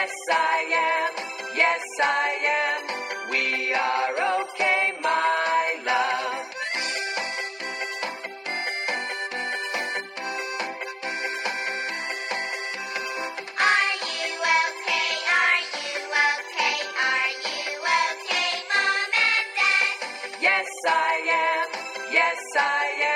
Yes, I am. Yes, I am. We are okay, my love. Are you okay? Are you okay? Are you okay, Mom and Dad? Yes, I am. Yes, I am.